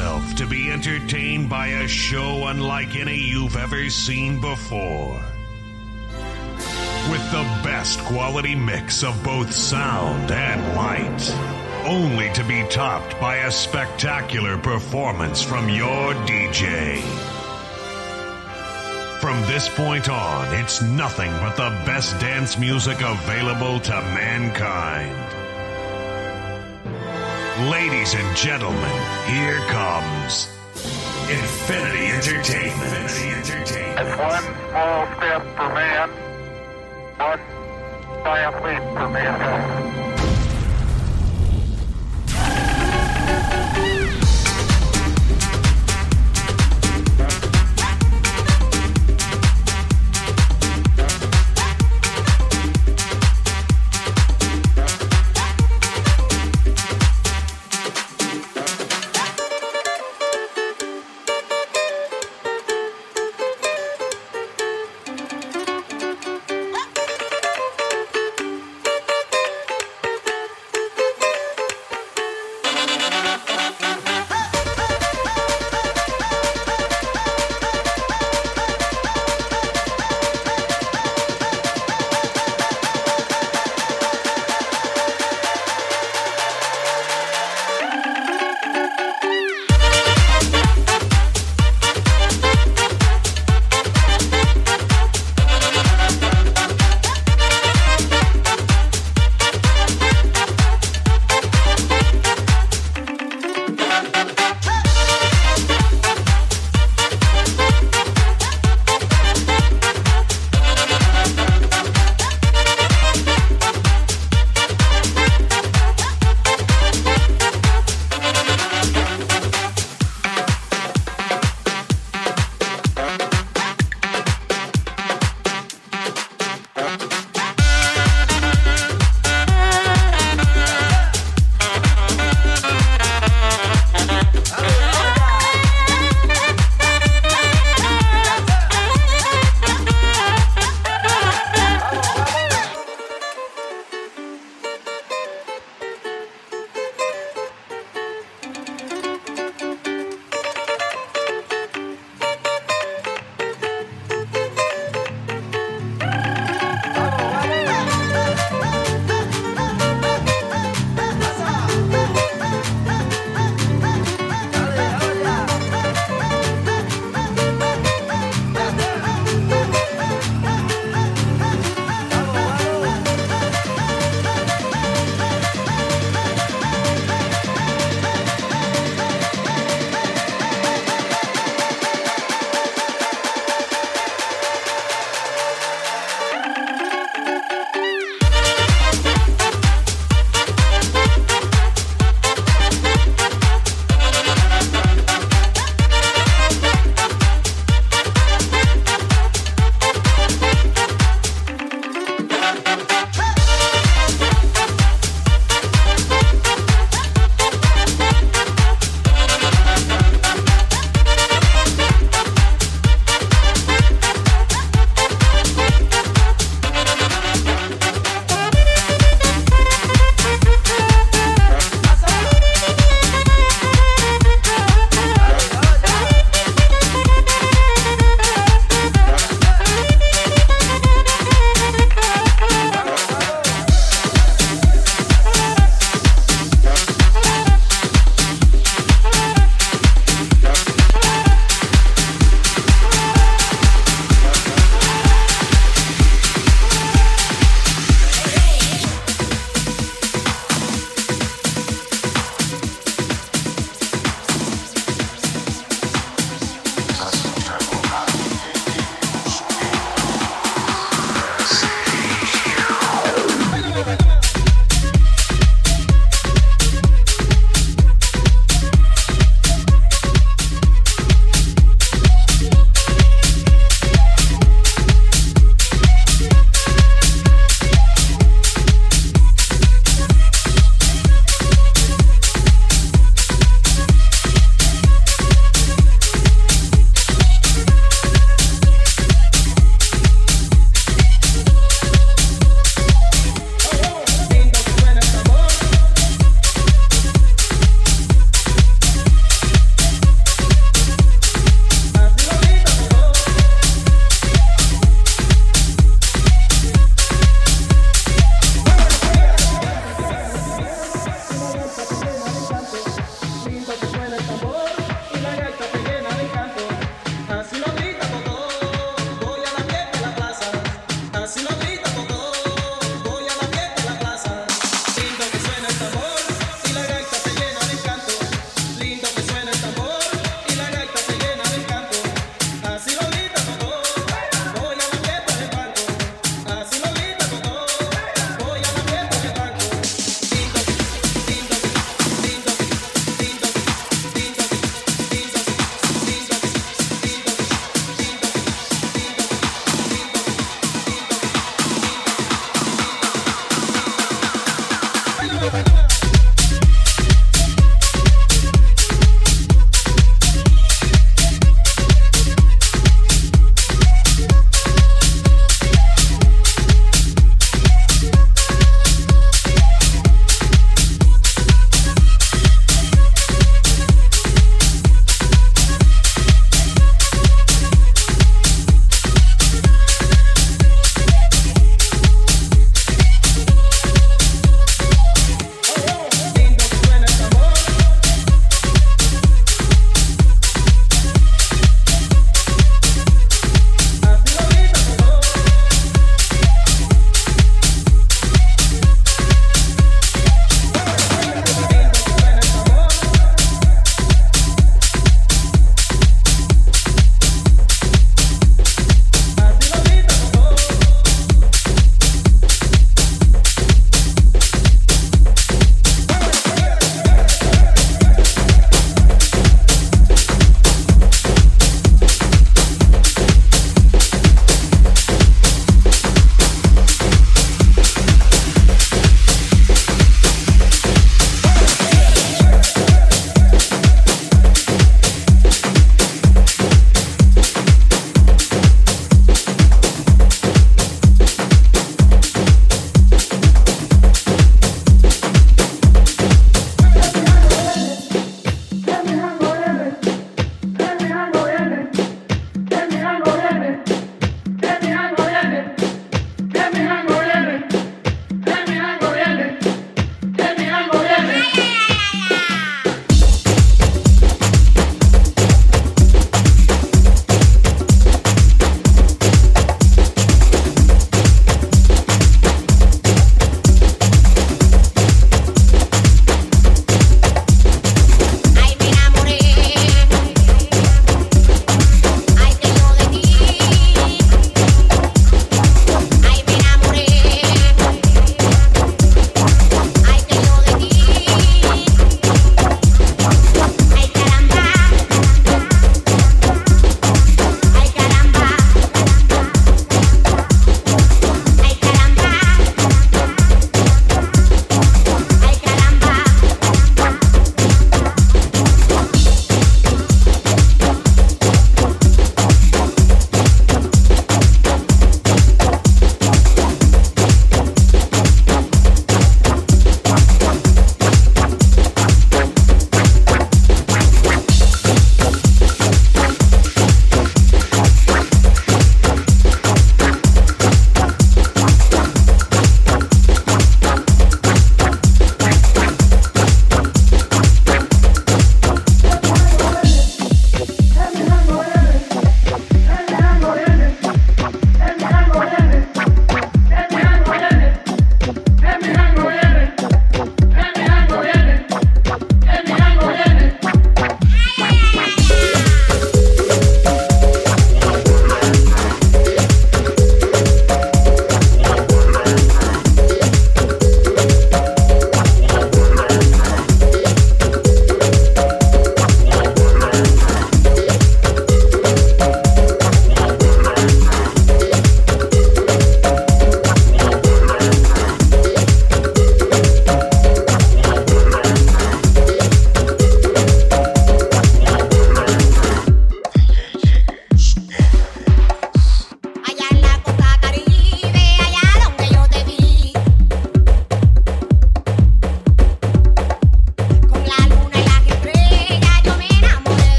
yourself to be entertained by a show unlike any you've ever seen before. With the best quality mix of both sound and light, only to be topped by a spectacular performance from your DJ. From this point on, it's nothing but the best dance music available to mankind. Ladies and gentlemen, here comes Infinity Entertainment. It's one small step for man, one giant leap for mankind.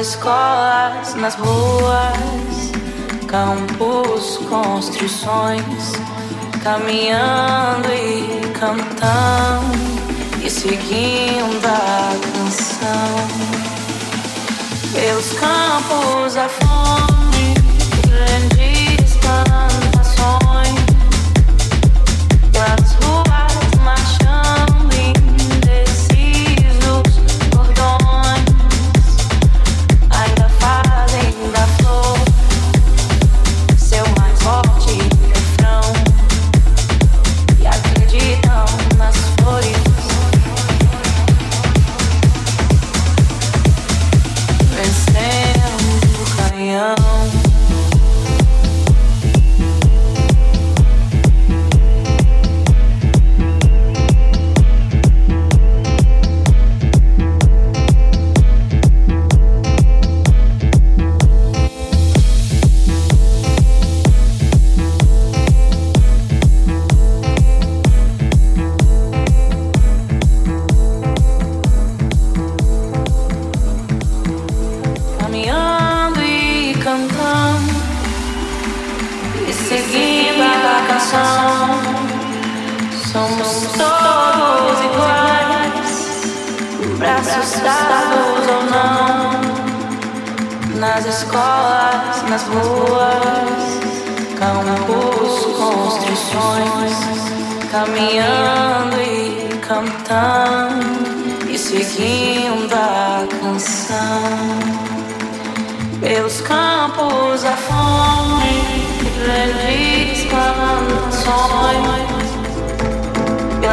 Escolas, nas ruas, campos, construções, caminhando e cantando e seguindo a canção. Pelos campos a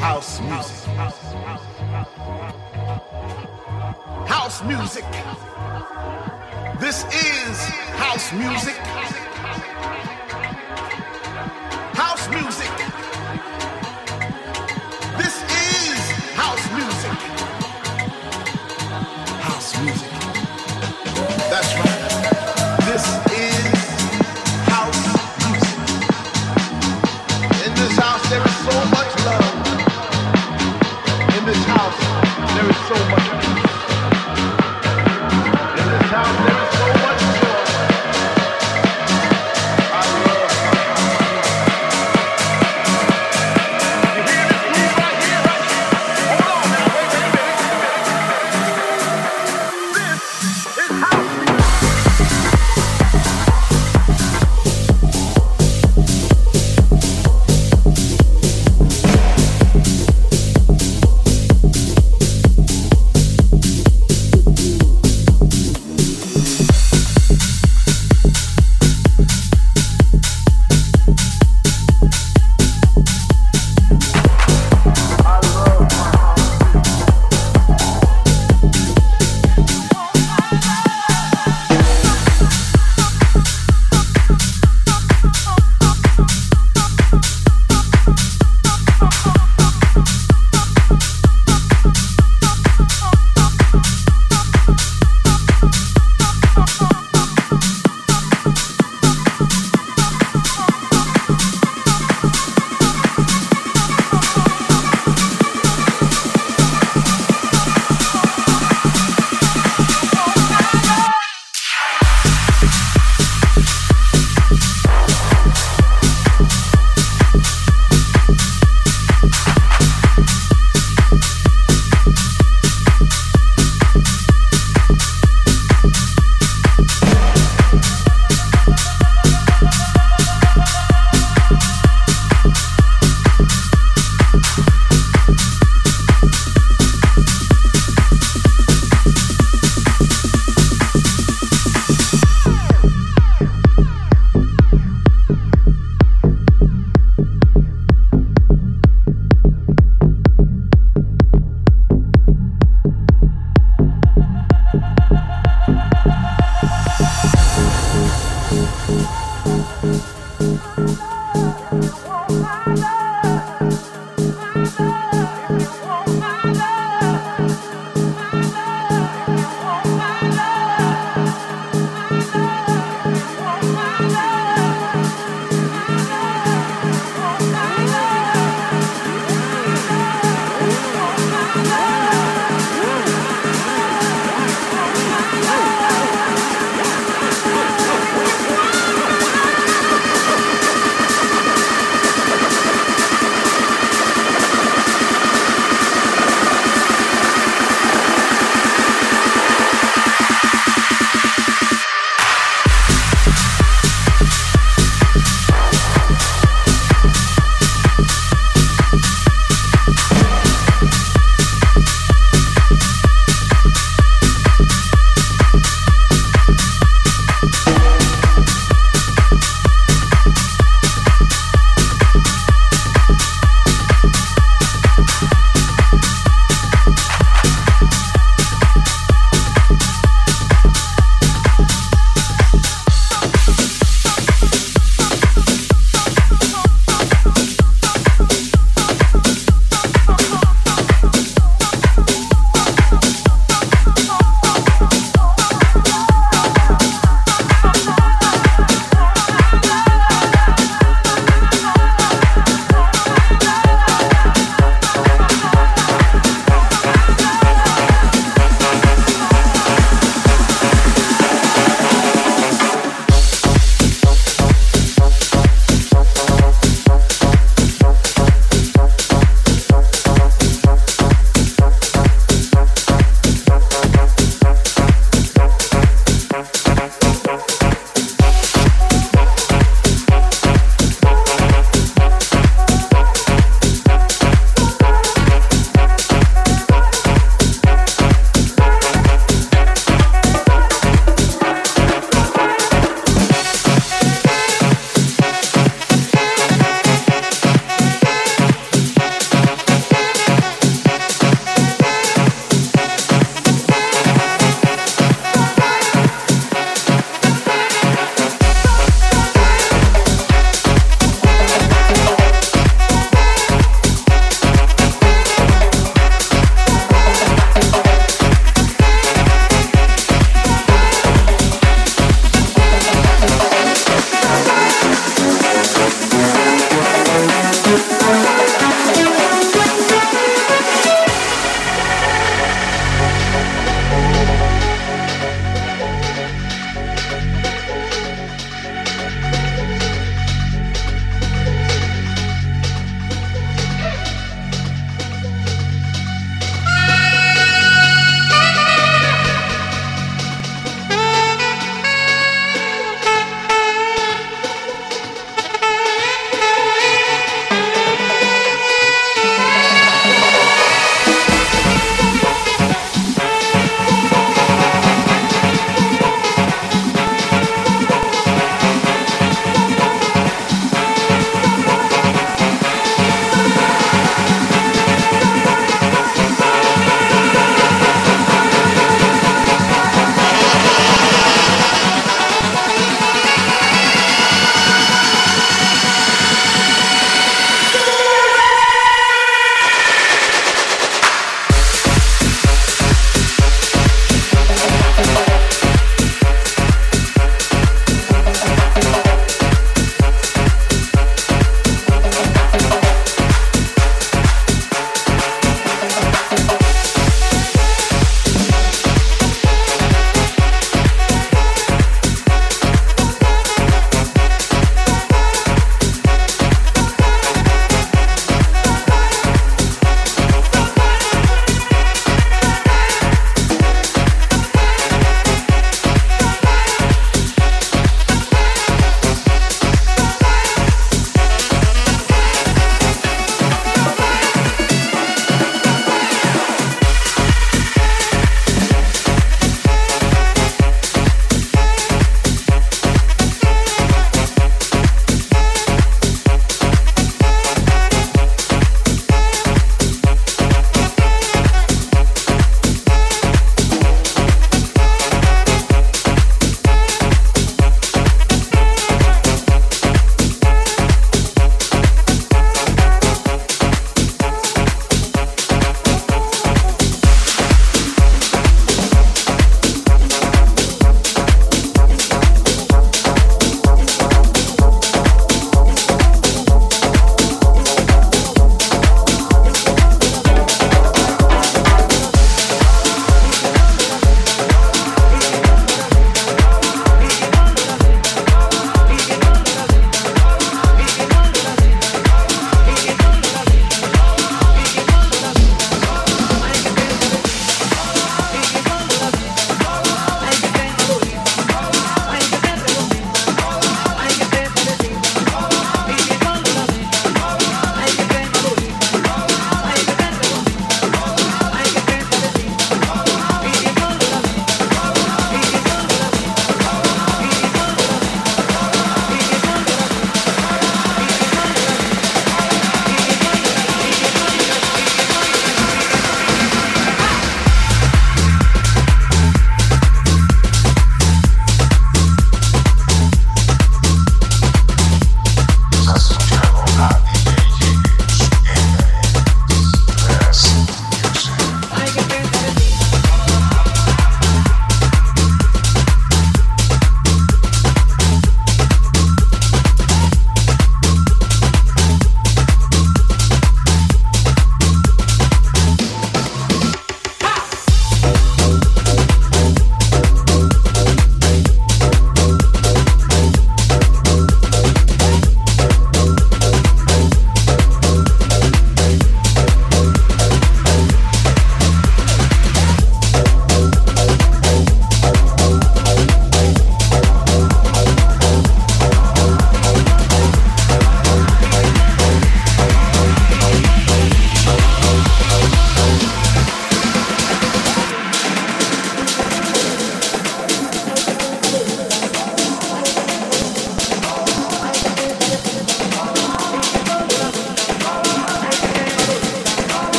House music. House music. This is house music. House music.